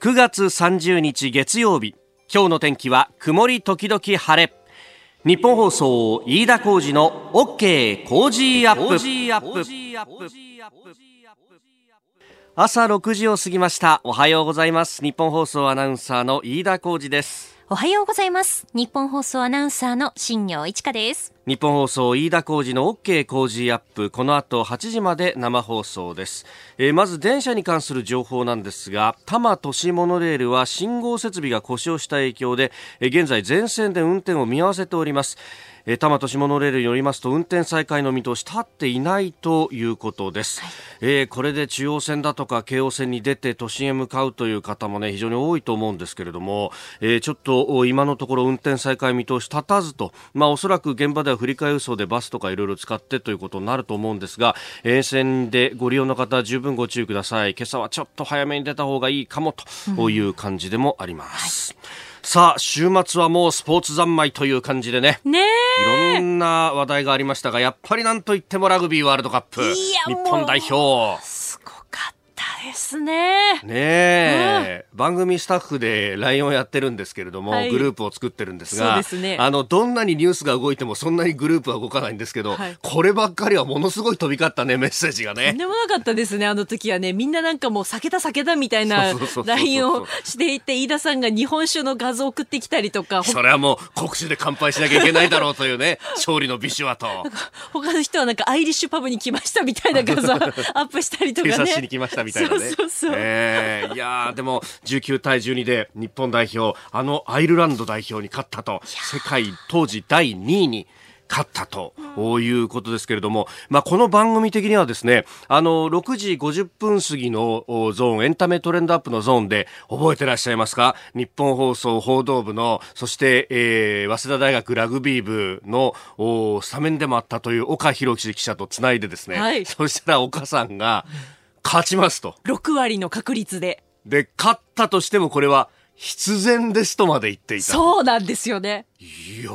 9月30日月曜日。今日の天気は曇り時々晴れ。日本放送飯田浩二の OK 工事アップ。朝6時を過ぎました。おはようございます。日本放送アナウンサーの飯田浩二です。おはようございます。日本放送アナウンサーの新業一華です。日本放送飯田浩二の OK 工事アップ。この後8時まで生放送です、えー、まず電車に関する情報なんですが多摩都市モノレールは信号設備が故障した影響で、えー、現在全線で運転を見合わせております。えー、多摩都市モノレールによりますと運転再開の見通し立っていないということです、はい、えー、これで中央線だとか京王線に出て都心へ向かうという方もね非常に多いと思うんですけれども、えー、ちょっと今のところ運転再開見通し立たずとまあおそらく現場では振り替え輸送でバスとかいろいろ使ってということになると思うんですが沿線でご利用の方十分ご注意ください。今朝はちょっと早めに出た方がいいかもという感じでもあります、うん。はいさあ、週末はもうスポーツ三昧という感じでね。ねいろんな話題がありましたが、やっぱりなんといってもラグビーワールドカップ。日本代表。ですね。ねえ、うん、番組スタッフで LINE をやってるんですけれども、はい、グループを作ってるんですが、すね、あの、どんなにニュースが動いてもそんなにグループは動かないんですけど、はい、こればっかりはものすごい飛び交ったね、メッセージがね。とんでもなかったですね、あの時はね。みんななんかもう避けた避けたみたいな LINE をしていて、飯田さんが日本酒の画像を送ってきたりとか。それはもう国酒で乾杯しなきゃいけないだろうというね、勝利の美酒はと。他の人はなんかアイリッシュパブに来ましたみたいな画像 アップしたりとかね。警察しに来ましたみたいなね。そうそうそう。えーいやでも19対12で日本代表あのアイルランド代表に勝ったと世界当時第2位に勝ったということですけれども、まあ、この番組的にはですね、あの、6時50分過ぎのゾーン、エンタメトレンドアップのゾーンで覚えてらっしゃいますか？日本放送報道部の、そして、えー、早稲田大学ラグビー部のスタメンでもあったという岡博記者とつないでですね、はい、そしたら岡さんが、勝ちますと。6割の確率で。で、勝ったとしてもこれは必然ですとまで言っていた。そうなんですよね。いや、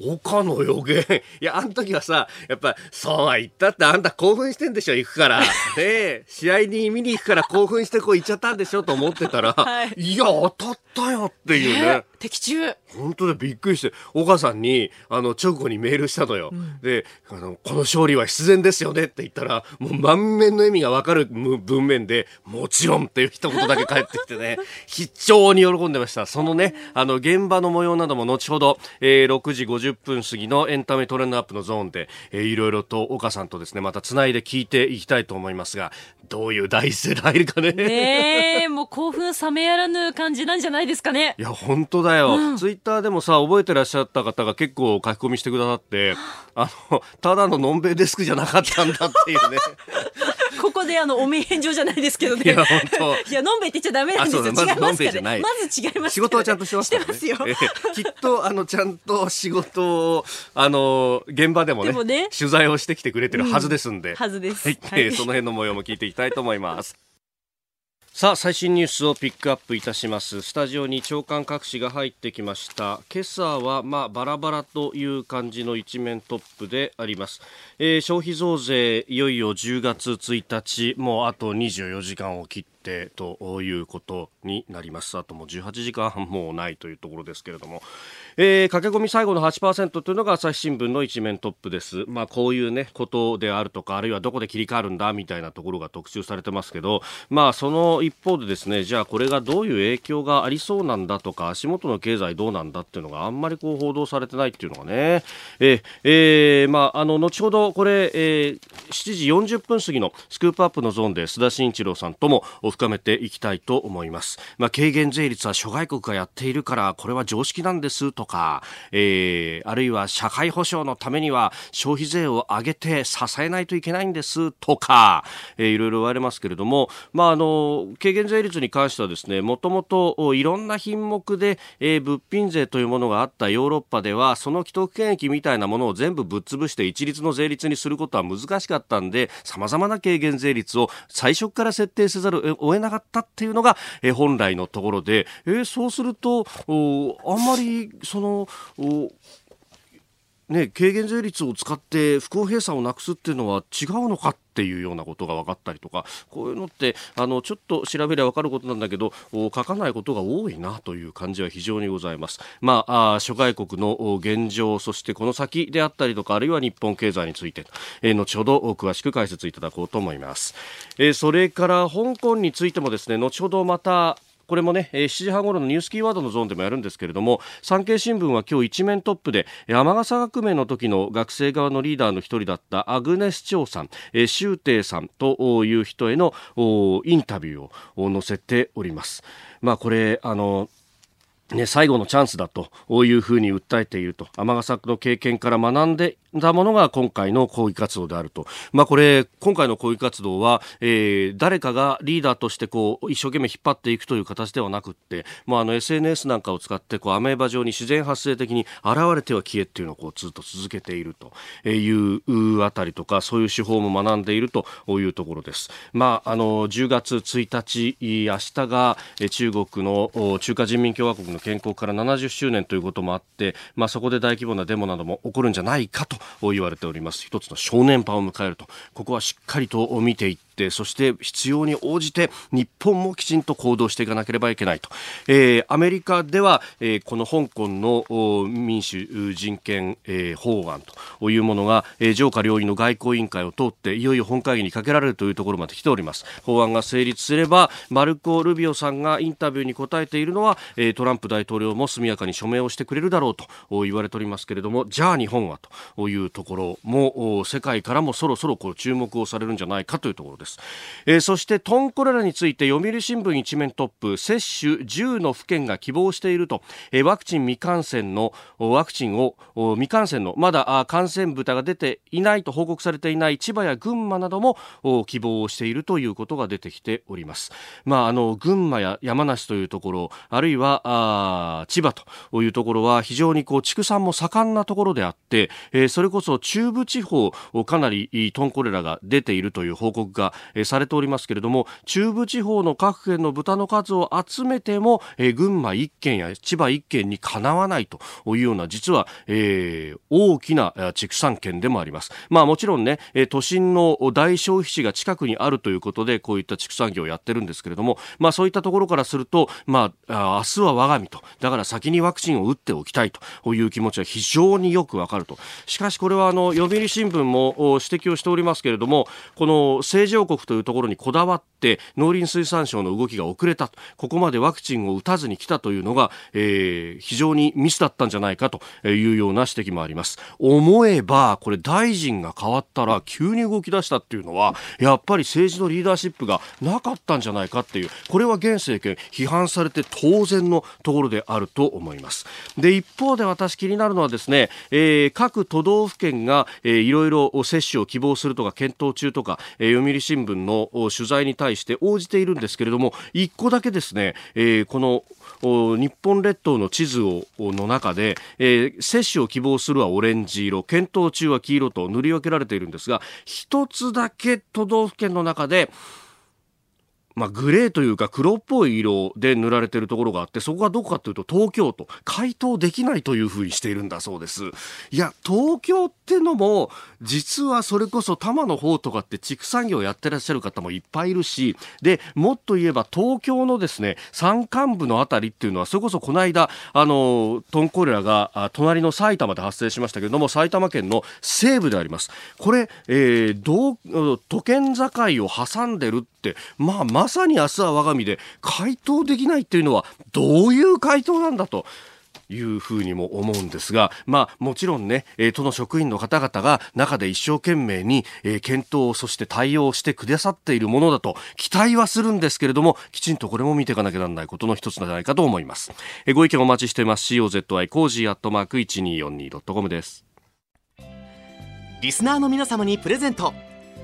岡の予言。いや、あの時はさ、やっぱ、そうは言ったってあんた興奮してんでしょ、行くから。で、試合に見に行くから興奮してこう行っちゃったんでしょと思ってたら、はい、いや、当たったよっていうね。的中。本当でびっくりして、岡さんに、あの、直後にメールしたのよ。うん、で、あの、この勝利は必然ですよねって言ったら、もう満面の意味がわかる文面で、もちろんっていう一言だけ返ってきてね、非常に喜んでました。そのね、あの、現場の模様なども後ほど、えー、6時50分過ぎのエンタメトレンドアップのゾーンで、えー、いろいろと岡さんとですね、また繋いで聞いていきたいと思いますが、どういう第一声で入るかね。ねえ、もう興奮冷めやらぬ感じなんじゃないですかね。いや、本当だよ。うん、ツイッターでもさ、覚えてらっしゃった方が結構書き込みしてくださって、あの、ただののんべいデスクじゃなかったんだっていうね。であの、お名返上じゃないですけどね。いや、本当。いや、のんべいって言っちゃダメなんですよ。まず、のんべいじゃない。まず違います、仕事はちゃんとしてます、ね、してますよ。えー、きっと、あの、ちゃんと仕事を、あの、現場でもね、取材をしてきてくれてるはずですんで。うん、はずです。はい。はい、その辺の模様も聞いていきたいと思います。さあ最新ニュースをピックアップいたします。スタジオに長官各紙が入ってきました。今朝はまあバラバラという感じの一面トップであります、えー、消費増税いよいよ10月1日もうあと24時間を切ってということになります。あともう18時間半もうないというところですけれども。えー、駆け込み最後の8%というのが朝日新聞の一面トップです。まあ、こういうね、ことであるとか、あるいはどこで切り替わるんだみたいなところが特集されてますけど、まあ、その一方でですね、じゃあこれがどういう影響がありそうなんだとか、足元の経済どうなんだっていうのがあんまりこう報道されてないっていうのがね、え、え、まあ、あの、後ほどこれ、えー、7時40分過ぎのスクープアップのゾーンで須田慎一郎さんとも深めていきたいと思います。まあ、軽減税率は諸外国がやっているから、これは常識なんですとか、えー、あるいは社会保障のためには消費税を上げて支えないといけないんですとか、えー、いろいろ言われますけれども、まあ、あの軽減税率に関してはですねもともといろんな品目で、えー、物品税というものがあったヨーロッパではその既得権益みたいなものを全部ぶっ潰して一律の税率にすることは難しかったんでさまざまな軽減税率を最初から設定せざるを得なかったっていうのが、えー、本来のところで、えー、そうするとあんまりそのね、軽減税率を使って不公平さをなくすっていうのは違うのかっていうようなことが分かったりとかこういうのってあのちょっと調べれば分かることなんだけど書かないことが多いなという感じは非常にございます。まあ、あ諸外国の現状そしてこの先であったりとかあるいは日本経済について、えー、後ほど詳しく解説いただこうと思います。えー、それから香港についてもですね後ほどまたこれもね、7時半ごろのニュースキーワードのゾーンでもやるんですけれども、産経新聞は今日一面トップで、天笠革命の時の学生側のリーダーの一人だったアグネス・チョウさん、周庭さんという人へのインタビューを載せております。まあこれ、あの、ね、最後のチャンスだというふうに訴えていると尼崎の経験から学んでたものが今回の抗議活動であると、まあ、これ今回の抗議活動は、えー、誰かがリーダーとしてこう一生懸命引っ張っていくという形ではなくって、まあ、あの SNS なんかを使ってこうアメーバ状に自然発生的に現れては消えっていうのをこうずっと続けているというあたりとかそういう手法も学んでいるというところです。まあ、あの10月1日明日が中国の中華人民共和国の建国から70周年ということもあって、まあ、そこで大規模なデモなども起こるんじゃないかと言われております。一つの正念場を迎えるとここはしっかりと見ていってってそして必要に応じて日本もきちんと行動していかなければいけないと、えー、アメリカでは、えー、この香港の民主人権、えー、法案というものが、えー、上下両院の外交委員会を通っていよいよ本会議にかけられるというところまで来ております法案が成立すればマルコ・ルビオさんがインタビューに答えているのは、えー、トランプ大統領も速やかに署名をしてくれるだろうと言われておりますけれどもじゃあ日本はというところも世界からもそろそろこう注目をされるんじゃないかというところです。えー、そしてトンコレラについて読売新聞一面トップ接種10の府県が希望していると、えー、ワクチン未感染のワクチンを未感染のまだ感染豚が出ていないと報告されていない千葉や群馬なども希望をしているということが出てきております。まあ、あの群馬や山梨というところあるいはあ千葉というところは非常にこう畜産も盛んなところであって、えー、それこそ中部地方かなりトンコレラが出ているという報告が、えー、されておりますけれども中部地方の各県の豚の数を集めても、えー、群馬1県や千葉1県にかなわないというような実は、えー、大きな畜産県でもあります。まあもちろんねえ都心の大消費地が近くにあるということでこういった畜産業をやってるんですけれどもまあそういったところからするとまあ明日は我が身と。だから先にワクチンを打っておきたいという気持ちは非常によくわかると。しかしこれはあの読売新聞も指摘をしておりますけれどもこの正常国というところにこだわって農林水産省の動きが遅れた。ここまでワクチンを打たずに来たというのが、えー、非常にミスだったんじゃないかというような指摘もあります。思えばこれ大臣が変わったら急に動き出したっていうのはやっぱり政治のリーダーシップがなかったんじゃないかっていうこれは現政権批判されて当然のところであると思います。で一方で私気になるのはですね、えー、各都道府県が、えー、いろいろ接種を希望するとか検討中とか、えー、読売新新聞の取材に対して応じているんですけれども1個だけですね、えー、この日本列島の地図をの中で、えー、接種を希望するはオレンジ色検討中は黄色と塗り分けられているんですが1つだけ都道府県の中でまあ、グレーというか黒っぽい色で塗られているところがあってそこがどこかというと東京都。回答できないというふうにしているんだそうです。いや東京ってのも実はそれこそ多摩の方とかって畜産業やってらっしゃる方もいっぱいいるしでもっと言えば東京のですね山間部のあたりっていうのはそれこそこの間あのトンコレラが隣の埼玉で発生しましたけれども埼玉県の西部であります。これ、えー、都県境を挟んでるまあまさに明日は我が身で回答できないっていうのはどういう回答なんだと。いうふうにも思うんですが、まあ、もちろんね、えー、都の職員の方々が中で一生懸命に、えー、検討、そして対応してくださっているものだと期待はするんですけれども、きちんとこれも見ていかなきゃならないことの一つなんじゃないかと思います。えー、ご意見お待ちしています。COZY コージーアットマーク 1242.com です。リスナーの皆様にプレゼント。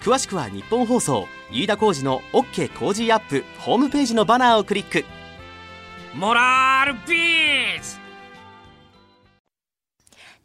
詳しくは日本放送飯田浩司の OK 工事アップホームページのバナーをクリック。モラルビズ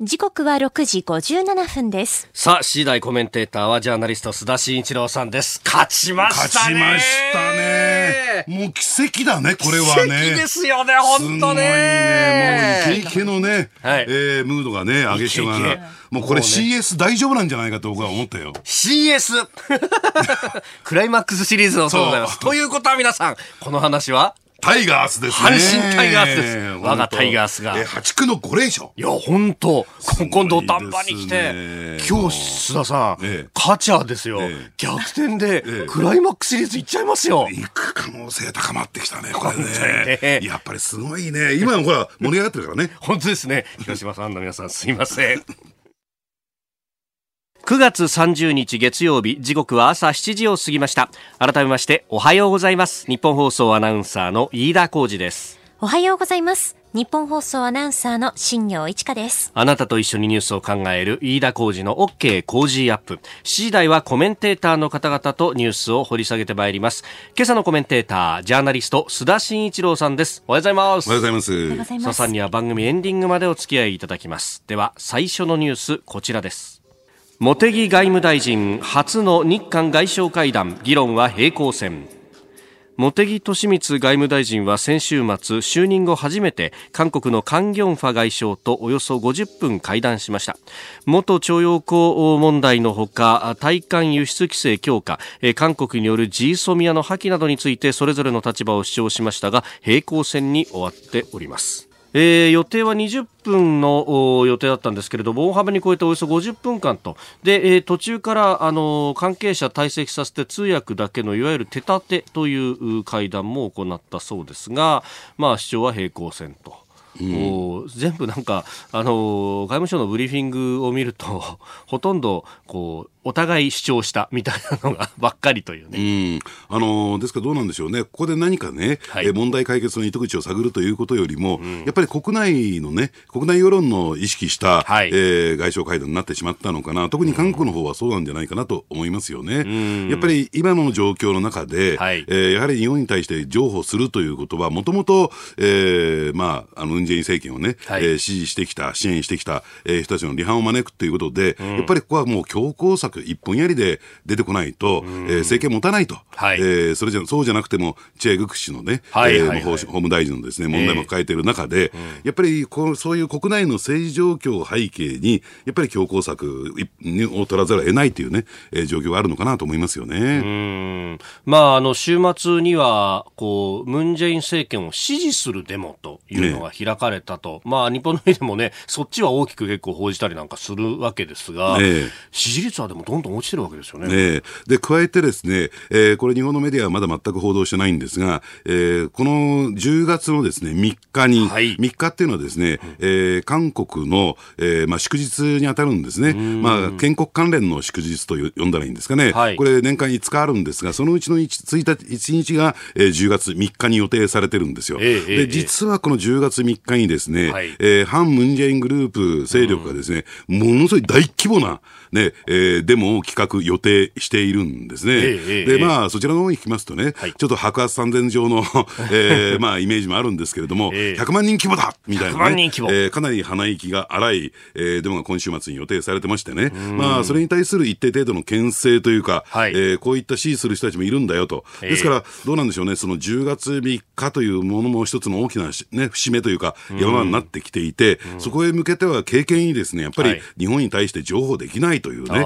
時刻は6時57分です。さあ、次第コメンテーターはジャーナリスト須田慎一郎さんです。勝ちま勝したねちましたね。もう奇跡だね、これはね。奇跡ですよね、本当ね。すごいね。もうイケイケのね、はいえームードがね、上げしまイケイケもうこれ CS 大丈夫なんじゃないかと僕は思ったよ。CS! クライマックスシリーズのそうございます。ということは皆さん、この話は？タイガースですね。阪神タイガースです我がタイガースがえー8区の5連勝。いや、本当ごい今度土壇場に来てね今日、須田さん、ええカチャーですよ、ええ逆転で、ええクライマックスシリーズ行っちゃいますよ。行く可能性高まってきたね、これねね。やっぱりすごいね。今のほら、盛り上がってるからね。本当ですね。広島さんの皆さんすいません。9月30日月曜日、時刻は朝7時を過ぎました。改めまして、おはようございます。日本放送アナウンサーの飯田浩二です。おはようございます。日本放送アナウンサーの新業一華です。あなたと一緒にニュースを考える飯田浩二の OK 工事アップ。7時台はコメンテーターの方々とニュースを掘り下げてまいります。今朝のコメンテーター、ジャーナリスト、須田慎一郎さんです。おはようございます。おはようございます。おはようございます須田さん。には番組エンディングまでお付き合いいただきます。では、最初のニュース、こちらです。茂木外務大臣、初の日韓外相会談、議論は平行線。茂木敏光外務大臣は先週末就任後初めて韓国のカン・ギョンファ外相とおよそ50分会談しました元徴用工問題のほか対韓輸出規制強化韓国によるジーソミアの破棄などについてそれぞれの立場を主張しましたが平行線に終わっておりますえー予定は20分の予定だったんですけれども大幅に超えておよそ50分間とで、えー途中から、あの関係者退席させて通訳だけのいわゆる手立てという会談も行ったそうですが、まあ、主張は平行線と。お全部なんか、あのー外務省のブリーフィングを見ると ほとんどこうお互い主張したみたいなのがばっかりというね。うん、あのですからどうなんでしょうね、ここで何かね、はい。えー問題解決の糸口を探るということよりも、やっぱり国内のね、国内世論の意識した、はい。えー外相会談になってしまったのかな、特に韓国の方はそうなんじゃないかなと思いますよね。やっぱり今の状況の中で、はい。えーやはり日本に対して譲歩するということは、もともと、えーまあ、あの、ジェイン政権をね、はい。えー支持してきた、支援してきた、えー人たちの離反を招くということで、やっぱりここはもう強硬策一本やりで出てこないと、えー政権持たないと。はい。えーそれじゃ、そうじゃなくても、チェ・グク氏のね、はい。えー法法務大臣のですね、問題も抱えている中で、やっぱりこう、そういう国内の政治状況を背景に、やっぱり強硬策一を取らざるを得ないというね、えー状況があるのかなと思いますよね。うん。まあ、あの週末にはこうムン・ジェイン政権を支持するデモというのが開かれたと、まあ、日本のメディアもねそっちは大きく結構報じたりなんかするわけですが、ええ支持率はでもどんどん落ちてるわけですよね。ねえで、加えてですね、えーこれ日本のメディアはまだ全く報道してないんですが、えーこの10月のですね、3日に、はい3日っていうのはですね、えー韓国の、えーまあ、祝日に当たるんですね。まあ、建国関連の祝日と呼んだらいいんですかね。はいこれ年間5日あるんですが、そのうちの 1, 1日 ,1 日が、えー10月3日に予定されてるんですよ。ええええで、実はこの10月3日にですね、はい。えー反ムン・ジェイングループ勢力がですね、ものすごい大規模な、ね、えーデモを企画予定しているんですね。ええええで、まあ、そちらの方に聞きますとね、はい。ちょっと白髪三千条の、えーまあ、イメージもあるんですけれども、ええ。100万人規模だ！みたい100な、万ね。人規模。えーかなり鼻息が荒い、えーデモが今週末に予定されてましてね。まあ、それに対する一定程度の牽制というか、はい。えーこういった支持する人たちもいるんだよと。ええ。ですから、どうなんでしょうね、その10月3日というものも一つの大きなし、ね、節目というか、山になってきていて、そこへ向けては経験にですね、やっぱりはい。日本に対して情報できないというね、え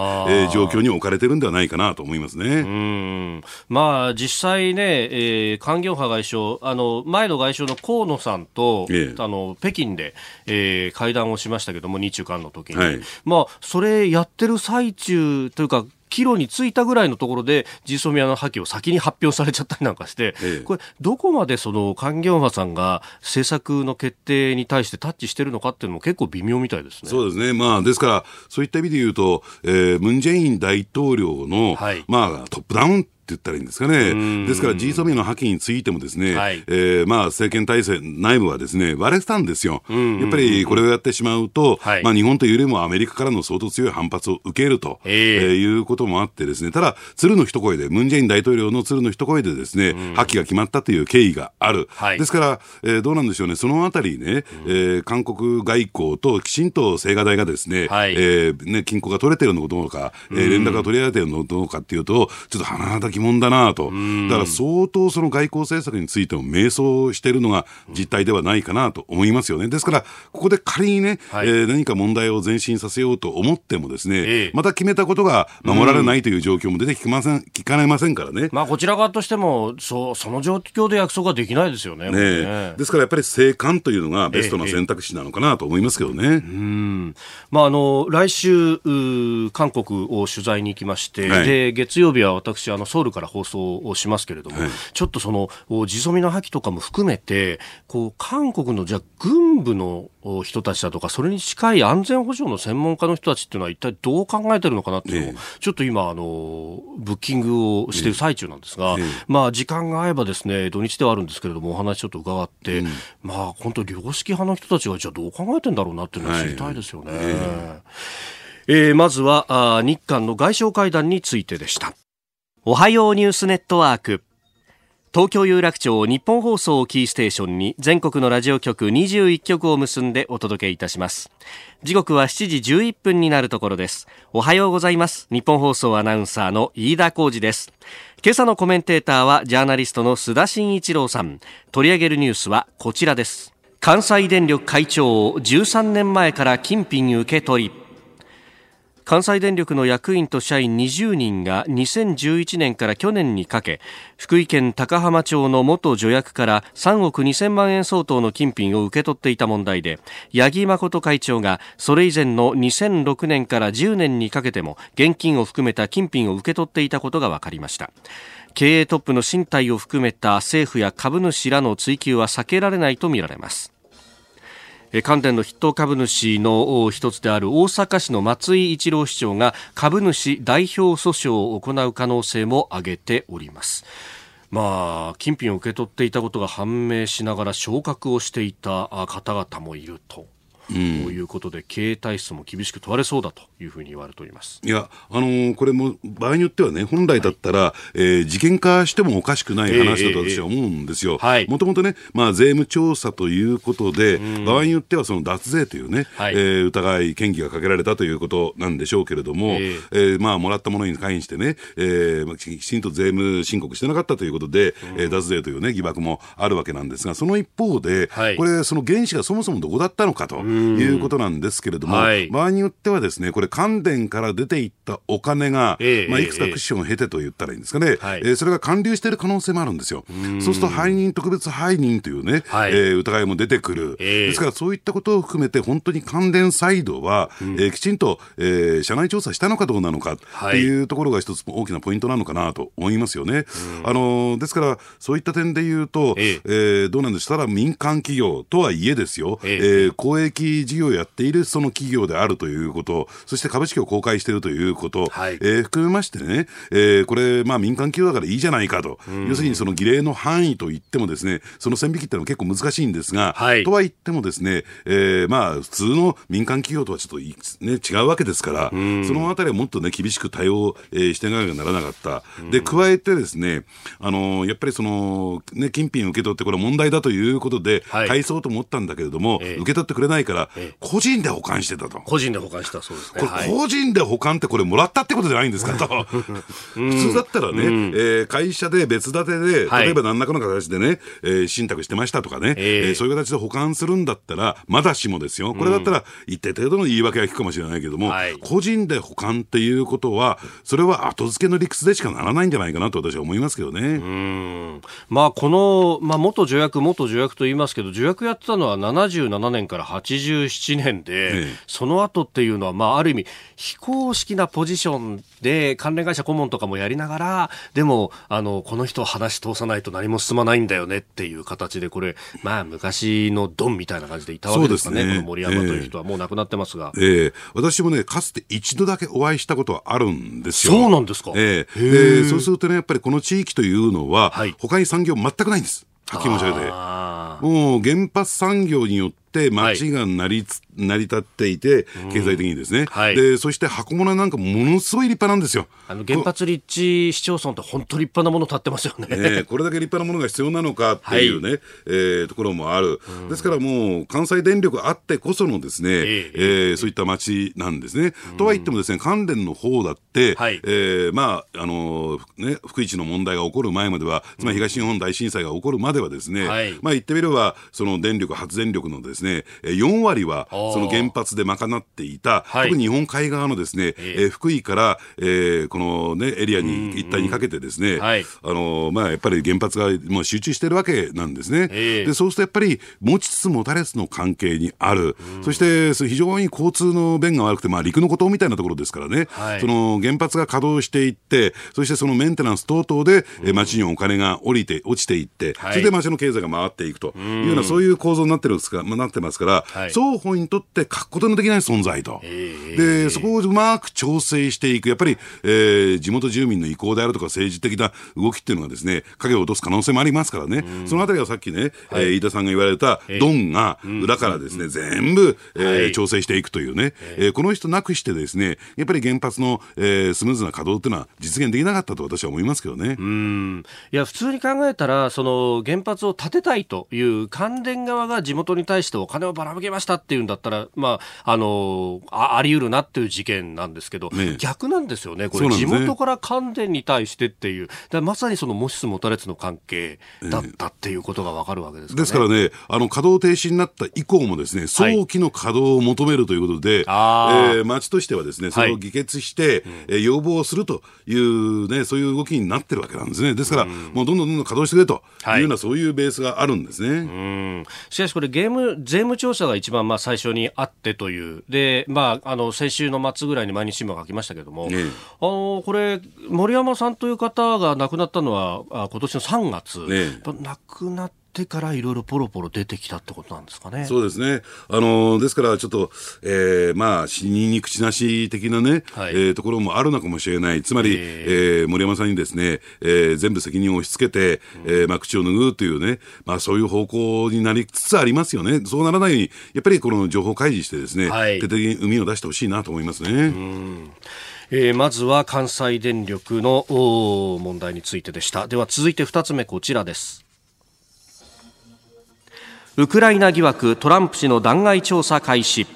ー状況に置かれてるんではないかなと思いますね。うん。まあ、実際ね、えー、カン・ギョンファ外相、あの前の外相の河野さんと、ええ。あの北京で、えー会談をしましたけども、日中韓の時に、はい。まあ、それやってる最中というか、岐路に着いたぐらいのところで、ジーソミアの破棄を先に発表されちゃったりなんかして、ええこれ、どこまでそのカン・ギョンファさんが政策の決定に対してタッチしてるのかっていうのも結構微妙みたいですね。そうですね。まあ、ですから、そういった意味で言うと、えームン・ジェイン大統領の、はいまあ、トップダウン言ったらいいんですかね。ですから、G ソミの破棄についてもですね、はい、えー、まあ、政権体制内部はですね、割れてたんですよ。やっぱりこれをやってしまうと、はい、まあ、日本というよりもアメリカからの相当強い反発を受けると、えー、えー、いうこともあってですね、ただ、鶴の一声で、ムン・ジェイン大統領の鶴の一声でですね、破棄が決まったという経緯がある。はい、ですから、えー、どうなんでしょうね、そのあたりね、えー、韓国外交ときちんと青瓦台がですね、はい、えー、ね、均衡が取れてるのかどうか、えー、連絡が取り合えてるのかどうかっていうと、ちょっと甚だ疑問だなと。だから相当その外交政策についても迷走しているのが実態ではないかなと思いますよね。ですから、ここで仮にね、はい、えー、何か問題を前進させようと思ってもですね、えー、また決めたことが守られないという状況も出てきません、聞かれませんからね。まあ、こちら側としても、そう、その状況で約束ができないですよね。ねねですからやっぱり生還というのがベストな選択肢なのかなと思いますけどね。えー、うん。まあ、あの、来週、韓国を取材に行きまして、はい、で、月曜日は私、あの、ソウルから放送をしますけれども、はい、ちょっとその、地染みの破棄とかも含めて、こう、韓国の、じゃあ、軍部の人たちだとか、それに近い安全保障の専門家の人たちっていうのは一体どう考えてるのかなっていうのを、ちょっと今、あの、ブッキングをしている最中なんですが、まあ、時間が合えばですね、土日ではあるんですけれども、お話ちょっと伺って、うん、まあ、本当良識派の人たちがじゃあどう考えてんだろうなっていうのは知りたいですよね。はい、えー、まずはあ、日韓の外相会談についてでした。おはようニュースネットワーク。東京有楽町日本放送をキーステーションに全国のラジオ局21局を結んでお届けいたします。時刻は7時11分になるところです。おはようございます。日本放送アナウンサーの飯田浩二です。今朝のコメンテーターはジャーナリストの須田慎一郎さん。取り上げるニュースはこちらです。関西電力会長を13年前から金品受け取り関西電力の役員と社員20人が2011年から去年にかけ福井県高浜町の元助役から3億2000万円相当の金品を受け取っていた問題で八木誠会長がそれ以前の2006年から10年にかけても現金を含めた金品を受け取っていたことが分かりました。経営トップの身体を含めた政府や株主らの追及は避けられないとみられます。関電の筆頭株主の一つである大阪市の松井一郎市長が株主代表訴訟を行う可能性も挙げております。まあ、金品を受け取っていたことが判明しながら昇格をしていた方々もいると。ということで、経営体質も厳しく問われそうだというふうに言われております。いや、あのー、これも場合によってはね、本来だったら、はい、えー、事件化してもおかしくない話だと私は思うんですよ。もともとね、まあ、税務調査ということで、うん、場合によってはその脱税というね、はい、えー、疑い、嫌疑がかけられたということなんでしょうけれども、えー、えー、まあ、もらったものに関してね、えー、きちんと税務申告してなかったということで、うん、えー、脱税というね、疑惑もあるわけなんですが、その一方で、はい、これ、その原資がそもそもどこだったのかと。うんいうことなんですけれども、はい、場合によってはですね、これ、関電から出ていったお金が、えー、まあ、いくつかクッションを経てと言ったらいいんですかね、はい、えー、それが還流している可能性もあるんですよ。うそうすると、背任、特別背任というね、はい、えー、疑いも出てくる、えー、ですからそういったことを含めて、本当に関電サイドは、うん、えー、きちんと、えー、社内調査したのかどうなのかっていうところが一つ大きなポイントなのかなと思いますよね。あのですから、そういった点で言うと、えー、えー、どうなんでしたら民間企業とはいえですよ、えー、えー、公益事業をやっているその企業であるということ、そして株式を公開しているということ、はい、えー、含めましてね、えー、これ、まあ、民間企業だからいいじゃないかと、要するにその儀礼の範囲といってもですね、その線引きっていうのは結構難しいんですが、はい、とは言ってもですね、えー、まあ、普通の民間企業とはちょっと、ね、違うわけですから、そのあたりはもっとね、厳しく対応、えー、していかなきゃならなかった。で、加えてですね、あのー、やっぱりその、ね、金品受け取ってこれ問題だということで、返そうと思ったんだけれども、えー、受け取ってくれないから、えー、個人で保管してたと。個人で保管したそうですね。これ、個人で保管ってこれもらったってことじゃないんですかと。普通だったらね、うん、えー、会社で別立てで、例えば何らかの形でね、えー、信託してましたとかね、えー、えー、そういう形で保管するんだったら、まだしもですよ。これだったら一定程度の言い訳が効くかもしれないけども、はい、個人で保管っていうことは、それは後付けの理屈でしかならないんじゃないかなと私は思いますけどね。うんまあ、この、まあ、元助役、元助役と言いますけど、助役やってたのは77年から80 1987年で、ええ、その後っていうのは、まあ、ある意味、非公式なポジションで関連会社顧問とかもやりながら、でも、あの、この人を話通さないと何も進まないんだよねっていう形で、これ、まあ、昔のドンみたいな感じでいたわけですかね、ねこの森山という人はもう亡くなってますが。えー、私もね、かつて一度だけお会いしたことはあるんですよ。そうなんですか？えー、そうするとね、やっぱりこの地域というのは、はい、他に産業全くないんです。はっきり申し上げて。もう原発産業によってって町が成りつ、はい、成り立っていて、経済的にですね、うんはい、でそして箱物なんかものすごい立派なんですよ。あの原発立地市町村って本当立派なもの建ってますよね、ね、これだけ立派なものが必要なのかっていうね、はい、えー、ところもある、うん、ですからもう関西電力あってこそのですね、えー、えー、そういった町なんですね、うん、とは言ってもですね関電の方だって、はい、えー、まああのね福井市の問題が起こる前まではつまり東日本大震災が起こるまではですね、はい、まあ言ってみればその電力発電力のですね4割はその原発で賄っていた、特に日本海側のですね、えー、福井から、えー、この、ね、エリアに一帯にかけてですね、はい、あのまあ、やっぱり原発がもう集中してるわけなんですね。えー、でそうするとやっぱり持ちつ持たれつの関係にある、そして非常に交通の便が悪くて、まあ、陸の孤島みたいなところですからね、はい、その原発が稼働していって、そしてそのメンテナンス等々で、うん、町にお金が降りて落ちていって、それで町の経済が回っていくというような、そういう構造になってるんですか、まあ、なってますから、はい、双方にとって書くことのできない存在と、でそこをうまく調整していく、やっぱり、えー、地元住民の意向であるとか、政治的な動きっていうのがですね影を落とす可能性もありますからね、そのあたりはさっきね、はい、えー、飯田さんが言われたドンが裏からですね、全部、えー、はい、調整していくというね、えー、この人なくしてですねやっぱり原発の、えー、スムーズな稼働っていうのは実現できなかったと私は思いますけどね。うん。いや普通に考えたらその原発を建てたいという関電側が地元に対してお金をばらまけましたっていうんだったら、まあ、あのああり得るなっていう事件なんですけど、ね、逆なんですよね、これ、地元から関電に対してっていう、まさにそのもしつもたれつの関係だったっていうことが分かるわけです、ね、ですからね、あの稼働停止になった以降も、ですね早期の稼働を求めるということで、はい、えー、町としてはですねそれを議決して、はい、えー、要望をするという、ね、そういう動きになってるわけなんですね。ですから、うん、もうどんどんどんどん稼働してくれというような、はい、そういうベースがあるんですね。うん。しかしこれゲーム、税務調査が一番まあ最初にあってという、で、まあ、あの、先週の末ぐらいに毎日新聞が書きましたけれども、ね、あの、これ、森山さんという方が亡くなったのは、あ今年の3月、ね、亡くなってからいろいろポロポロ出てきたってことなんですかね。そうですね。あのですからちょっと、えー、まあ死人に口なし的なね、はい、えー、ところもあるのかもしれない。つまり、えー、えー、森山さんにですね、えー、全部責任を押し付けて、うん、えー、まあ口を拭うというね、まあそういう方向になりつつありますよね。そうならないようにやっぱりこの情報開示してですね、はい、徹底的に海を出してほしいなと思いますね。うんえー、まずは関西電力の問題についてでしたでは続いて2つ目こちらですウクライナ疑惑トランプ氏の弾劾調査開始。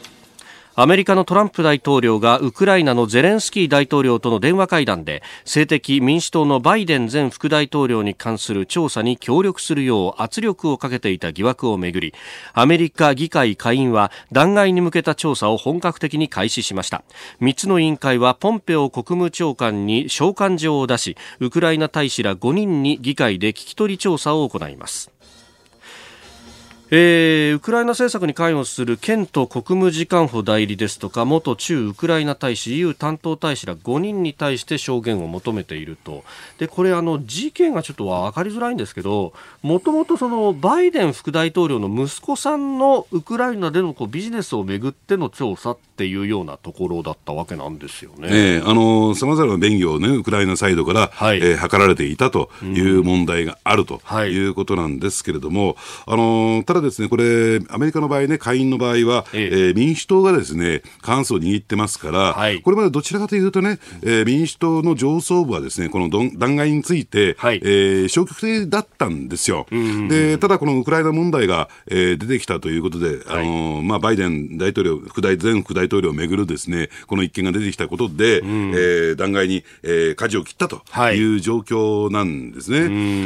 アメリカのトランプ大統領がウクライナのゼレンスキー大統領との電話会談で性的民主党のバイデン前副大統領に関する調査に協力するよう圧力をかけていた疑惑をめぐりアメリカ議会下院は弾劾に向けた調査を本格的に開始しました。3つの委員会はポンペオ国務長官に召喚状を出しウクライナ大使ら5人に議会で聞き取り調査を行います。えー、ウクライナ政策に関与する県と国務次官補代理ですとか元駐ウクライナ大使 EU 担当大使ら5人に対して証言を求めていると。でこれあの事件がちょっと分かりづらいんですけどもともとそのバイデン副大統領の息子さんのウクライナでのこうビジネスをめぐっての調査っていうようなところだったわけなんですよね。えー、あのさまざまな便宜を、ね、ウクライナサイドから、はい、えー、図られていたという問題があるとい。うことなんですけれども、あのただですね、これ、アメリカの場合ね、下院の場合は、ええ。ー、民主党がですね、過半数を握ってますから、はい、これまでどちらかというとね、えー、民主党の上層部はですね、この弾劾について、はい、えー、消極的だったんですよ。で、ただこのウクライナ問題が、えー、出てきたということで、あのまあ、バイデン大統領、副大前副大統領をめぐるですね、この一件が出てきたことで、うん、えー、弾劾に、えー、舵を切ったとい。う状況なんですね。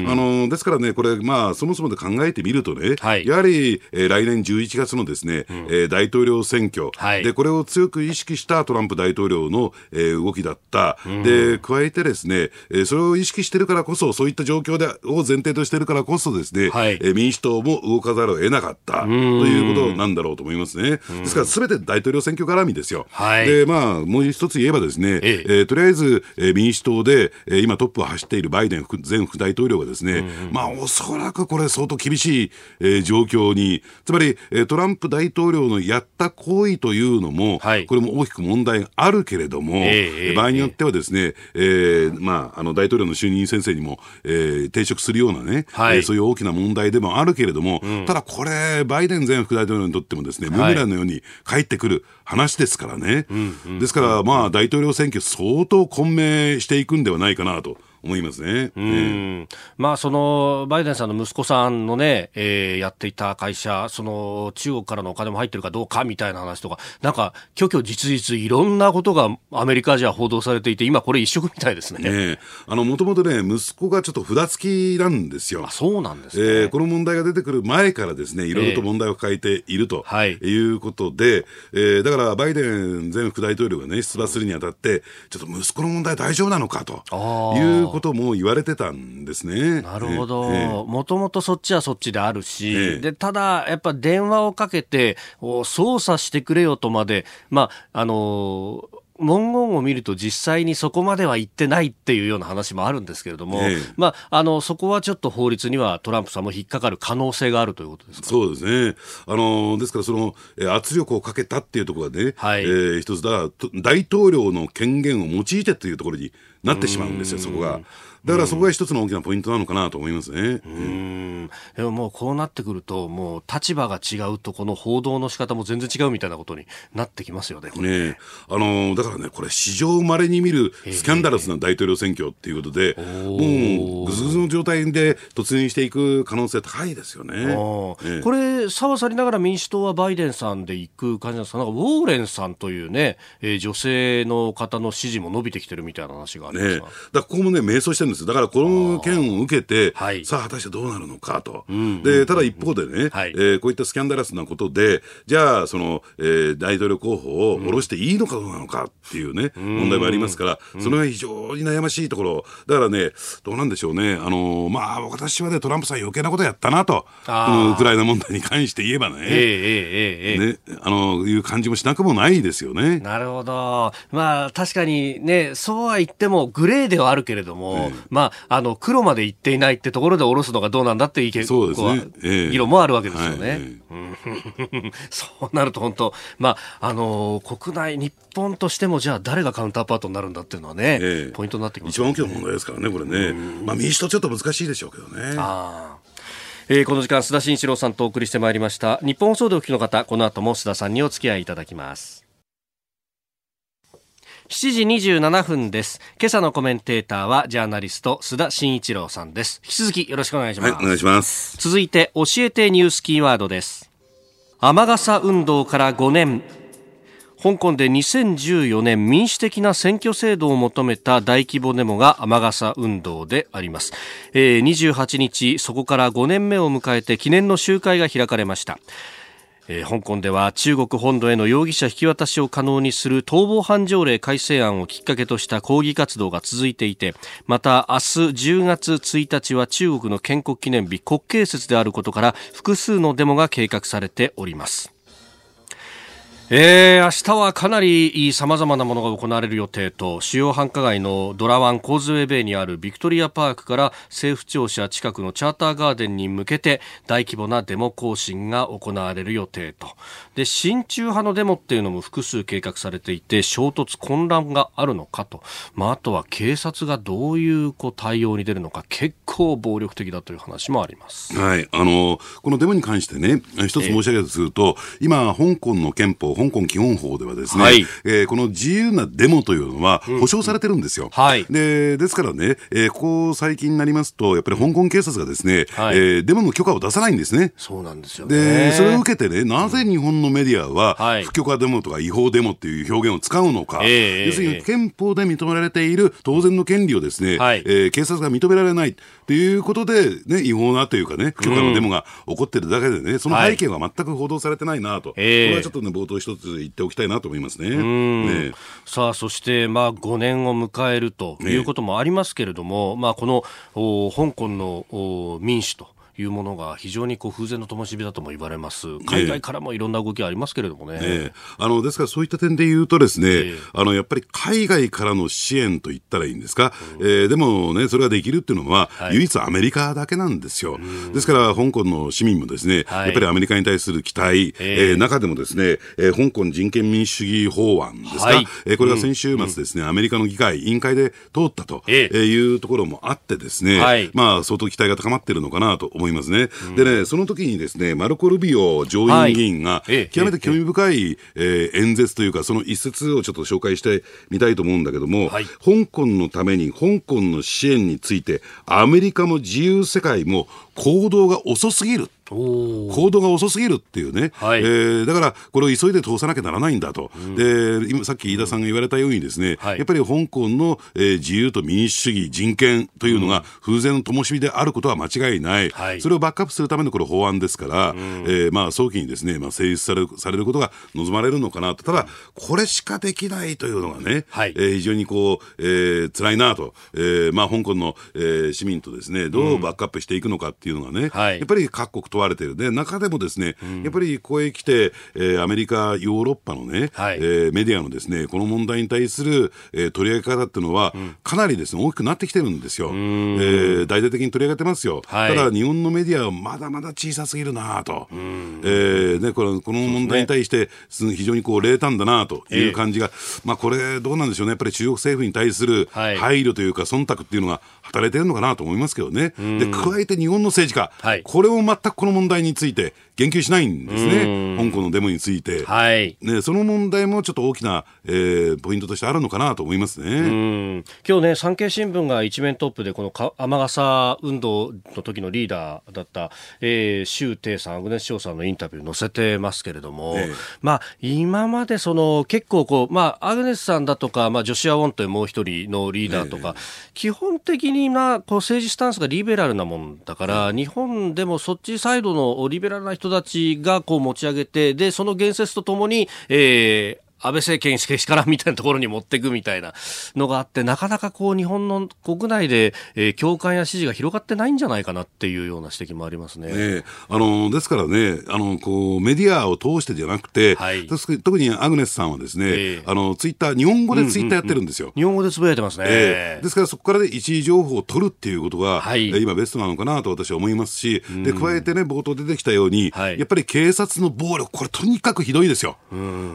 はい、あのですからね、これ、まあ、そもそもで考えてみるとね、はい、やはりり、えー、来年11月のですね、うん、えー、大統領選挙、はい、で、これを強く意識したトランプ大統領の、えー、動きだった。うん、で、加えてですね、えー、それを意識してるからこそ、そういった状況で、を前提としてるからこそですね、はい、えー、民主党も動かざるを得なかったということなんだろうと思いますね。ですから、すべて大統領選挙絡みですよ。はい、で、まあ、もう一つ言えばですね、ええ。ー、とりあえず、えー、民主党で、えー、今トップを走っているバイデン前副大統領がですね、うんうん、まあ、おそらくこれ相当厳しい、えー、状況に、つまり、えー、トランプ大統領のやった行為というのも、はい、これも大きく問題があるけれども、えー、場合によってはですね、えー、まあ、あの、大統領の就任先生にも、えー、抵触するようなね、はい、えー、そういう大きな問題でもあるけれども、うん、ただこれ、バイデン前副大統領にとってもですね、ムーランのように帰ってくる話ですからね。はい、ですから、まあ、大統領選挙相当混迷していくんではないかなと。思いますね。うん、まあ、そのバイデンさんの息子さんのね、えー、やっていた会社、その中国からのお金も入ってるかどうかみたいな話とか、なんか、虚々実実、いろんなことがアメリカじゃ報道されていて、今、これ一色みたいですね。ねあの、もともとね、息子がちょっと札付きなんですよ。あそうなんですね、えー、この問題が出てくる前からですね、いろいろと問題を抱えていると、えー、いうことで、えー、だからバイデン前副大統領がね、出馬するにあたって、ちょっと息子の問題大丈夫なのかということも言われてたんですね。なるほど。もともとそっちはそっちであるし、えー、で、ただ、やっぱ電話をかけて、操作してくれよとまで、まあ、あのー文言を見ると実際にそこまでは言ってないっていうような話もあるんですけれども、ええ、まあ、あのそこはちょっと法律にはトランプさんも引っかかる可能性があるということですか？そうですね、あのですからその、圧力をかけたっていうところがね、はい。えー、一つだ、大統領の権限を用いてというところになってしまうんですよ、そこが。だからそこが一つの大きなポイントなのかなと思いますね。うん。でももうこうなってくると、もう立場が違うと、この報道の仕方も全然違うみたいなことになってきますよね、ね。ねあのだからね、これ、史上まれに見るスキャンダラスな大統領選挙っていうことで、もう、ぐずぐずの状態で突入していく可能性高いですよね。ねこれ、さわさりながら民主党はバイデンさんで行く感じなんですか、なんかウォーレンさんというね、えー、女性の方の支持も伸びてきてるみたいな話がありますね、だここもね、迷走してるんですだからこの件を受けて、さあ、果たしてどうなるのかと。で、ただ一方でね、はい、えー、こういったスキャンダラスなことで、じゃあ、その、えー、大統領候補を下ろしていいのかどうなのかっていうね、問題もありますから、それは非常に悩ましいところ。だからね、どうなんでしょうね。あのー、まあ、私はね、トランプさん余計なことやったなと。ウクライナ問題に関して言えばね。えー、えー、ええー、ね、あの、いう感じもしなくもないですよね。なるほど。まあ、確かにね、そうは言っても、グレーではあるけれども、まあ、あの、黒まで行っていないってところで下ろすのがどうなんだっていう意見、そうですね、えー、議論もあるわけですよね。はい そうなると本当、まあ、あのー、国内、日本としてもじゃあ誰がカウンターパートになるんだっていうのはね、えー、ポイントになってきます、ね、一番大きな問題ですからね、これね。まあ、民主党ちょっと難しいでしょうけどね。あえー、この時間、須田慎一郎さんとお送りしてまいりました。日本放送でお聞きの方、この後も須田さんにお付き合いいただきます。7時27分です。今朝のコメンテーターはジャーナリスト須田慎一郎さんです。引き続きよろしくお願いします。はい、お願いします。続いて教えてニュースキーワードです。雨傘運動から5年。香港で2014年民主的な選挙制度を求めた大規模デモが雨傘運動であります、えー、28日そこから5年目を迎えて記念の集会が開かれましたえー、香港では中国本土への容疑者引き渡しを可能にする逃亡犯条例改正案をきっかけとした抗議活動が続いていてまた明日10月1日は中国の建国記念日国慶節であることから複数のデモが計画されております。えー、明日はかなり様々なものが行われる予定と主要繁華街のドラワンコーズウェイベイにあるビクトリアパークから政府庁舎近くのチャーターガーデンに向けて大規模なデモ行進が行われる予定と。で親中派のデモっていうのも複数計画されていて衝突混乱があるのかと、まあ、あとは警察がどういうこう対応に出るのか結構暴力的だという話もあります、はい、あのこのデモに関してね一つ申し上げるとすると、今香港の憲法香港基本法ではですね、はい、えー、この自由なデモというのは保障されてるんですよ。うん、はい、でですからね、えー、ここ最近になりますと、やっぱり香港警察がですね、はい、えー、デモの許可を出さないんですね。そうなんですよ、ね、で、それを受けてね、なぜ日本のメディアは、不許可デモとか違法デモっていう表現を使うのか、えー、要するに憲法で認められている当然の権利をですね、はい、えー、警察が認められないということで、ね、違法なというかね、不許可のデモが起こってるだけでね、その背景は全く報道されてないなと、はい、これはちょっとね、冒頭一つ言っておきたいなと思いますね。ねさあ、そして、まあ、5年を迎えるということもありますけれども、ね、まあ、この香港の民主というものが非常にこう風前の灯火だとも言われます、海外からもいろんな動きありますけれどもね。えあのですから、そういった点で言うと、ですね、えあのやっぱり海外からの支援と言ったらいいんですか、うん、えー、でもね、それができるっていうのは、はい、唯一アメリカだけなんですよ。ですから、香港の市民もですね、はい、やっぱりアメリカに対する期待、えー、中でもですね、えー、香港人権民主主義法案ですか、はい、えー、これが先週末ですね、うん、アメリカの議会、委員会で通ったと。いうところもあってですね、はい、まあ、相当期待が高まっているのかなと思いますね。でね、その時にですね、マルコ・ルビオ上院議員が、極めて興味深い、えー、演説というか、その一節をちょっと紹介してみたいと思うんだけども、はい、香港のために、香港の支援について、アメリカも自由世界も行動が遅すぎる。行動が遅すぎるっていうね、はい、えー、だからこれを急いで通さなきゃならないんだと、うん、で今さっき飯田さんが言われたように、ですね、やっぱり香港の、えー、自由と民主主義、人権というのが風前の灯火であることは間違いない、はい、それをバックアップするためのこれ法案ですから、うん、えー、まあ、早期にですね、まあ、成立されるされることが望まれるのかなと、ただ、これしかできないというのがね、はい、えー、非常にこう、えー、辛いなと、えーまあ、香港の、えー、市民とですねどうバックアップしていくのかっていうのがね、うん、やっぱり各国問われている。で中でもですね、うん、やっぱりここへ来て、えー、アメリカ、ヨーロッパのね、はい、えー、メディアのですね、この問題に対する、えー、取り上げ方っていうのは、うん、かなりですね、大きくなってきてるんですよ。えー、大々的に取り上げてますよ。はい、ただ、日本のメディアはまだまだ小さすぎるなと。えー、ね、このこの問題に対して、非常にこう冷淡だなという感じが、えー、まあこれ、どうなんでしょうね、やっぱり中国政府に対する配慮というか、忖度っていうのが働いてるのかなと思いますけどね。で、加えて日本の政治家、はい、これを全くこの問題について、言及しないんですね、香港のデモについて、はい。ね、その問題もちょっと大きな、えー、ポイントとしてあるのかなと思いますね。今日ね、産経新聞が一面トップで、この雨傘運動の時のリーダーだった、えー、周庭さん、アグネス翔さんのインタビュー載せてますけれども、ええ、まあ、今までその結構こう、まあ、アグネスさんだとか、まあ、ジョシア・ウォンというもう一人のリーダーとか、え、基本的になこう政治スタンスがリベラルなもんだから、日本でもそっちサイドのリベラルな人たちがこう持ち上げて、で、その言説とともに、えー、安倍政権けしからんみたいなところに持っていくみたいなのがあって、なかなかこう日本の国内で、えー、共感や支持が広がってないんじゃないかなっていうような指摘もありますね。ねあのですからね、あのこうメディアを通してじゃなくて、はい、特にアグネスさんはですね、えー、あのツイッター、日本語でツイッターやってるんですよ。うんうん。うん、日本語でつぶやいてますね。えー、ですからそこからで一時情報を取るっていうことが、はい、今ベストなのかなと私は思いますし、うん、で加えてね、冒頭出てきたように、はい、やっぱり警察の暴力、これとにかくひどいですよ。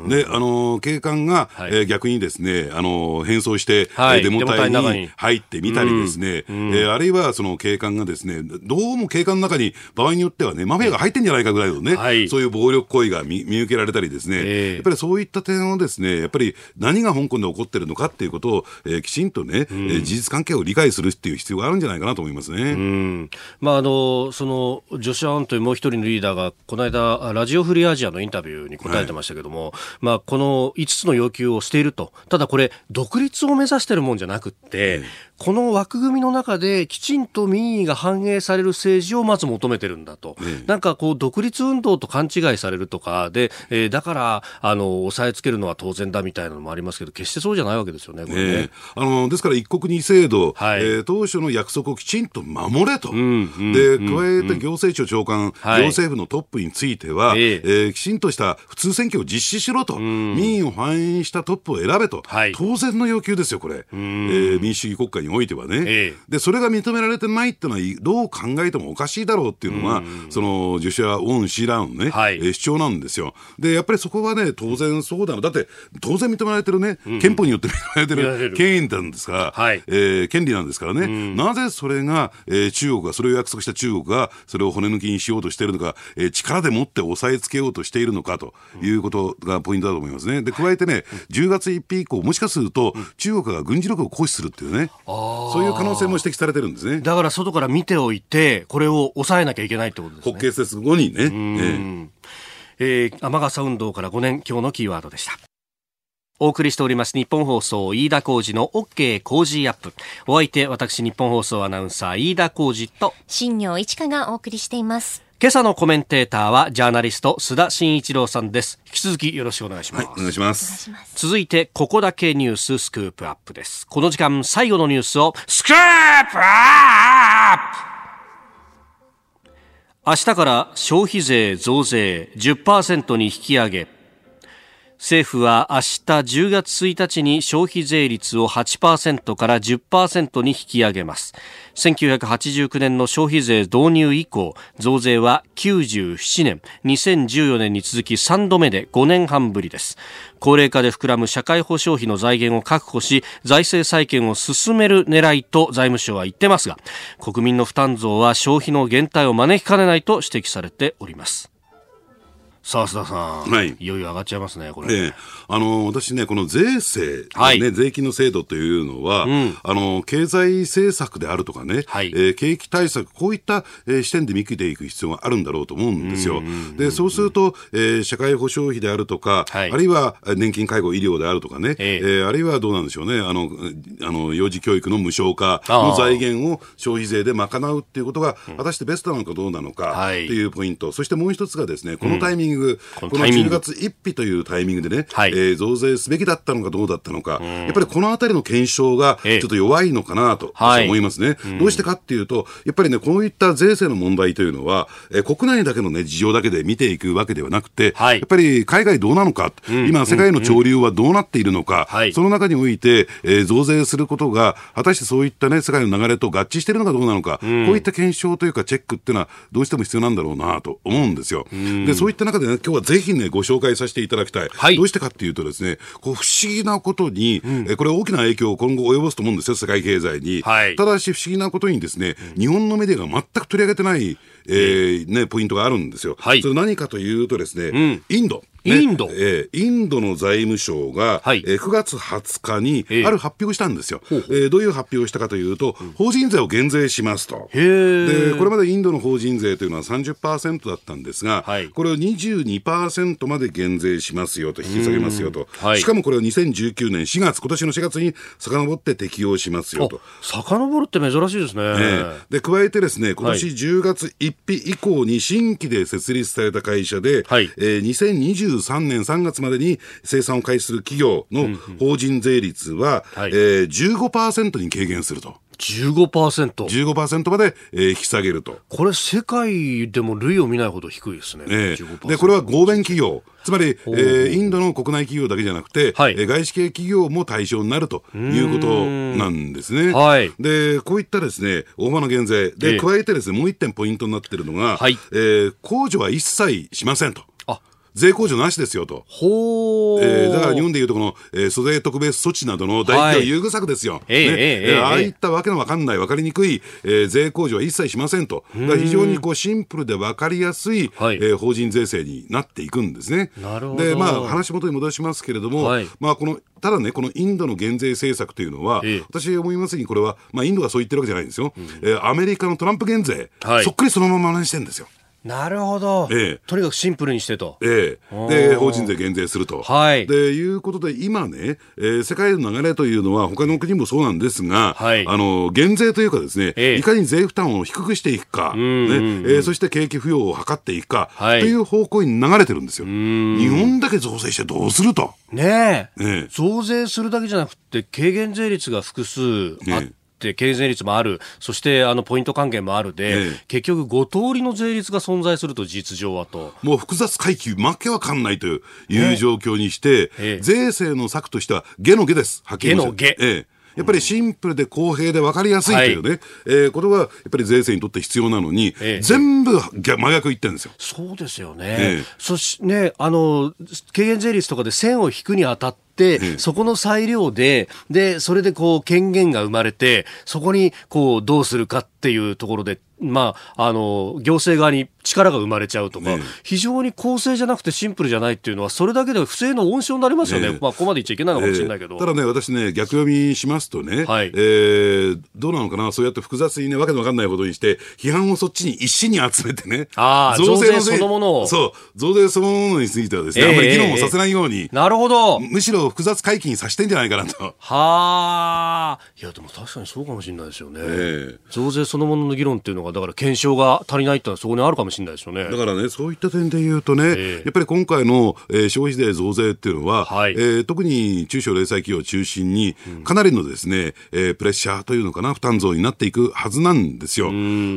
で、あの警官がはい、えー、逆にですね、あの、変装して、はい、デモ隊に入ってみたりですね、うん、えー、あるいはその警官がですね、どうも警官の中に場合によってはね、マフィアが入ってんじゃないかぐらいのね、はい、そういう暴力行為が見見受けられたりですね、えー、やっぱりそういった点をですね、やっぱり何が香港で起こってるのかっていうことを、えー、きちんとね、うん、えー、事実関係を理解するっていう必要があるんじゃないかなと思いますね。うん、まあ、あの、その、ジョシュアンというもう一人のリーダーが、この間、ラジオフリーアジアのインタビューに答えてましたけども、はい、まあ、この5つの要求をしていると。ただこれ、独立を目指してるもんじゃなくって、この枠組みの中できちんと民意が反映される政治をまず求めてるんだと。なんかこう、独立運動と勘違いされるとか、で、えー、だから、あの、押さえつけるのは当然だみたいなのもありますけど、決してそうじゃないわけですよね、これね。あの、ですから一国二制度、はい、えー、当初の約束をきちんと守れと。うん、で、加えて行政庁長官、行政府のトップについては、えー、えー、きちんとした普通選挙を実施しろと。民民意を反映したトップを選べと、はい、当然の要求ですよ、これ、えー、民主主義国家においてはね、えで、それが認められてないっていうのは、どう考えてもおかしいだろうっていうのが、そのジュシア・オン・シーラね、はい、えー、主張なんですよ。で、やっぱりそこはね、当然そうだだって、当然認められてるね、うん、憲法によって認められてる権威なんですから、はい、えー、権利なんですからね、なぜそれが、えー、中国が、それを約束した中国が、それを骨抜きにしようとしているのか、えー、力でもって押さえつけようとしているのかということがポイントだと思いますね。で、加えてね、10月1日以降、もしかすると、中国が軍事力を行使するっていうね、そういう可能性も指摘されてるんですね。だから外から見ておいて、これを抑えなきゃいけないってことですね。国慶節後にね。えー、天笠運動から5年、今日のキーワードでした。お送りしております日本放送飯田浩二の OK 工事アップ。お相手、私日本放送アナウンサー飯田浩二と新業一華がお送りしています。今朝のコメンテーターはジャーナリスト須田慎一郎さんです。引き続きよろしくお願いします。はい、お願いします。続いて、ここだけニューススクープアップです。この時間、最後のニュースをスクープアップ明日から消費税増税10%に引き上げ政府は明日10月1日に消費税率を8%から10%に引き上げます。1989年の消費税導入以降増税は97年2014年に続き3度目で5年半ぶりです。高齢化で膨らむ社会保障費の財源を確保し財政再建を進める狙いと財務省は言ってますが国民の負担増は消費の減退を招きかねないと指摘されております。さあ、須田さん、はい、いよいよ上がっちゃいますね、これ。ええ、あの私ね、この税制、はい、ね、税金の制度というのは、うん、あの経済政策であるとかね、はい、えー、景気対策、こういった、えー、視点で見ていく必要があるんだろうと思うんですよ。で、そうすると、えー、社会保障費であるとか、はい、あるいは年金、介護、医療であるとかね、ええ。ー、あるいはどうなんでしょうね、あのあの幼児教育の無償化の財源を消費税で賄うっていうことが、果たしてベストなのかどうなのかっていうポイント、そしてもう一つがですね、このタイミング、グ、この10月1日というタイミングでね、はい、えー、増税すべきだったのかどうだったのか、やっぱりこのあたりの検証がちょっと弱いのかなと思いますね。はい、どうしてかっていうと、やっぱりね、こういった税制の問題というのは、えー、国内だけのね、事情だけで見ていくわけではなくて、はい、やっぱり海外どうなのか、うん、今、世界の潮流はどうなっているのか、うん。うん、その中において、えー、増税することが、果たしてそういったね、世界の流れと合致しているのかどうなのか、うん、こういった検証というか、チェックっていうのは、どうしても必要なんだろうなと思うんですよ。で、そういった中でね、今日はぜひね、ね、ご紹介させていただきたい。はい、どうしてかっていうとですね、こう不思議なことに、うん、えこれ大きな影響を今後及ぼすと思うんですよ、世界経済に。はい、ただし不思議なことにですね、日本のメディアが全く取り上げてない、えー、ね、ポイントがあるんですよ。はい、それ何かというとですね、うん、インド。ね、インド、えー、インドの財務省が、はい、えー、9月20日にある発表をしたんですよ、えー、えー、どういう発表をしたかというと、うん、法人税を減税しますと。で、これまでインドの法人税というのは30%だったんですが、はい、これを22%まで減税しますよと、引き下げますよと、はい、しかもこれを2019年4月、今年の4月に遡って適用しますよと。遡るって珍しいですね。ねで加えてですね、今年10月1日以降に新規で設立された会社で、はい。えー、2020 23年3月までに生産を開始する企業の法人税率は、うんうん、えー、15%に軽減すると。15%。15%まで、えー、引き下げると。これ、世界でも類を見ないほど低いですね。えー、で、これは合弁企業。つまり、えー、インドの国内企業だけじゃなくて、はい、えー、外資系企業も対象になるということなんですね。はい、で、こういったですね、大幅な減税。で、加えてですね、もう一点ポイントになっているのが、はい、えー、控除は一切しませんと。税控除なしですよと。ほえー、だから日本でいうとこの、えー、租税特別措置などの大企業優遇策ですよ。はい、ねえー、えー、ああいったわけのわかんない、わかりにくい、えー、税控除は一切しませんと。非常にこうシンプルでわかりやすい、はい、えー、法人税制になっていくんですね。なるほど。で、まあ話元に戻しますけれども、はい、まあこのただね、このインドの減税政策というのは、ええ、私思いますに、これは、まあ、インドがそう言ってるわけじゃないんですよ、うん、えー、アメリカのトランプ減税、はい、そっくりそのまま真似してるんですよ。なるほど、ええ、とにかくシンプルにしてと。ええ、で法人税減税すると。はい、でいうことで、今ね、えー、世界の流れというのは、他の国もそうなんですが、はい、あの減税というかですね、ええ、いかに税負担を低くしていくか、ねえー、そして景気浮揚を図っていくか、はい、という方向に流れてるんですよ。日本だけ増税してどうすると。ねえ、ええ、増税するだけじゃなくて、軽減税率が複数あって、って経済率もある、そしてあのポイント還元もあるで、ええ、結局5通りの税率が存在すると、実情はと。もう複雑階級、負けわかんないという状況にして、え、税制の策としては、下の下です。はっきり言の下。ええやっぱりシンプルで公平で分かりやすいというね、はい、えー、ことがやっぱり税制にとって必要なのに、ええ、全部真逆言ってるんですよ。そうですよね。ええ、そしね、あの、軽減税率とかで線を引くにあたって、そこの裁量で、で、それでこう権限が生まれて、そこにこうどうするかっていうところで、まあ、あの、行政側に力が生まれちゃうとか、ね、非常に公正じゃなくてシンプルじゃないっていうのは、それだけで不正の温床になりますよね、ねまあ、ここまで言っちゃいけないのかもしれないけど、えー、ただね、私ね、逆読みしますとね、はい、えー、どうなのかな、そうやって複雑にね、わけのわかんないことにして、批判をそっちに一心に集めてね、あ増税そのものを。そう、増税そのものについてはですね、えー、あんまり議論をさせないように、なるほど。むしろ複雑回帰にさしてんじゃないかなと。はあ。いや、でも確かにそうかもしれないですよね。えー、増税そのものの議論っていうのが、だから検証が足りないってのはそこにあるかもしれないですよね。だからね、そういった点で言うとね、えー、やっぱり今回の、えー、消費税増税っていうのは、はい、えー、特に中小零細企業を中心に、かなりのですね、えー、プレッシャーというのかな、負担増になっていくはずなんですよ。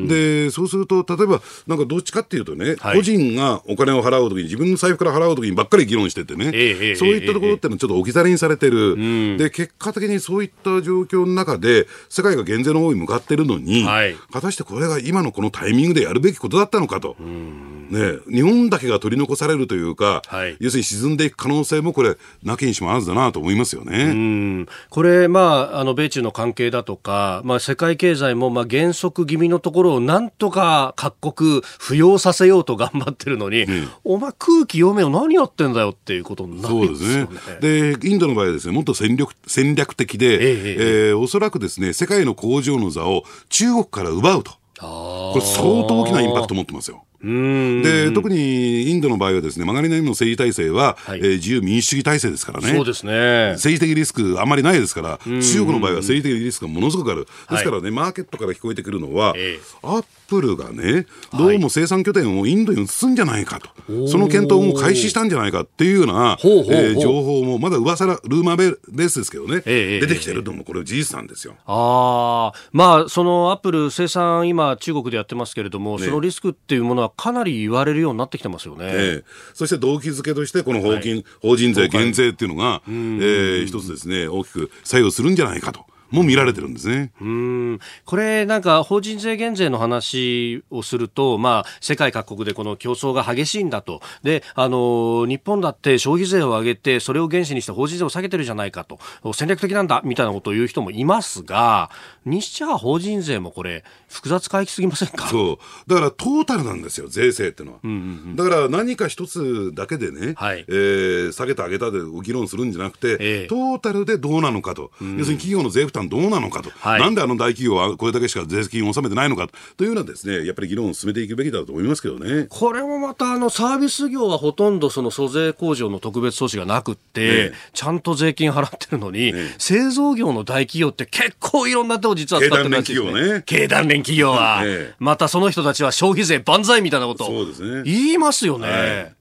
で、そうすると、例えば、なんかどっちかっていうとね、はい、個人がお金を払うときに、自分の財布から払うときにばっかり議論しててね、えー、そういったところっていうのはちょっと置き去りにされてる。で、結果的にそういった状況の中で、世界が減税の方に向かってるのに、はい、果たしてこれが今のこのタイミングでやるべきことだったのかと。ね、日本だけが取り残されるというか、はい、要するに沈んでいく可能性もこれ、なきにしもあらずだなと思いますよね。これ、まあ、あの米中の関係だとか、まあ、世界経済もまあ減速気味のところをなんとか各国浮揚させようと頑張ってるのに、うん、お前、空気読めよ、何やってんだよっていうことになるんですよね。ですね。でインドの場合はです、ね、もっと戦略戦略的で、ええ。えー、おそらくですね世界の工場の座を中国から奪うと。これ相当大きなインパクト持ってますよ。で特にインドの場合はですね、曲がりなりの政治体制は、はい、えー、自由民主主義体制ですからね。そうですね。政治的リスクあんまりないですから、中国の場合は政治的リスクがものすごくある。ですからね、はい、マーケットから聞こえてくるのは、えー、アップルがね、どうも生産拠点をインドに移すんじゃないかと、はい、その検討も開始したんじゃないかっていうような、えー、情報も、まだ噂ら、ルーマーベースですけどね、えー、出てきてるのも、これ事実なんですよ。ああ、まあ、そのアップル生産、今、中国でやってますけれども、ね、そのリスクっていうものはかなり言われるようになってきてますよね。えそして動機づけとして、この法金、はい、法人税減税っていうのが、えー、一つですね、大きく作用するんじゃないかと。も見られてるんですね。うん。これなんか法人税減税の話をすると、まあ世界各国でこの競争が激しいんだと。で、あの、日本だって消費税を上げて、それを原資にして法人税を下げてるじゃないかと。戦略的なんだ、みたいなことを言う人もいますが、にしちゃ法人税もこれ、複雑回帰すぎませんか？そう。だからトータルなんですよ、税制っていうのは。うんうんうん、だから何か一つだけでね、はい、えー、下げた上げたで議論するんじゃなくて、えー、トータルでどうなのかと。うん、要するに企業の税負担どうなのかと、はい、なんであの大企業はこれだけしか税金を納めてないのかと。いうようなですね、やっぱり議論を進めていくべきだと思いますけどね。これもまたあのサービス業はほとんどその租税控除の特別措置がなくって、ね、ちゃんと税金払ってるのに、ね、製造業の大企業って結構いろんなとこ実は使ってるらしいですね。経団連企業は、ね、またその人たちは消費税万歳みたいなことを言いますよね。はい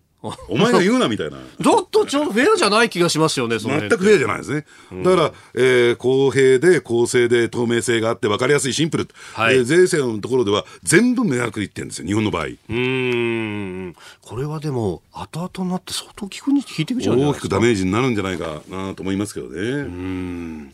お前が言うなみたいな。だ とちょっとフェアじゃない気がしますよね、全くフェアじゃないですね。だから、えー、公平で公正で透明性があって分かりやすいシンプル。はい、えー、税制のところでは全部迷惑言ってるんですよ、日本の場合。うん。これはでも、後々になって相当効くに効いていくじゃないですか。大きくダメージになるんじゃないかなと思いますけどね。うん。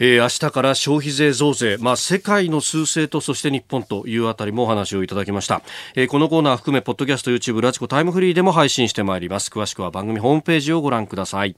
えー、明日から消費税増税、まあ、世界の趨勢とそして日本というあたりもお話をいただきました、えー、このコーナー含めポッドキャスト YouTube ラジコタイムフリーでも配信してまいります。詳しくは番組ホームページをご覧ください。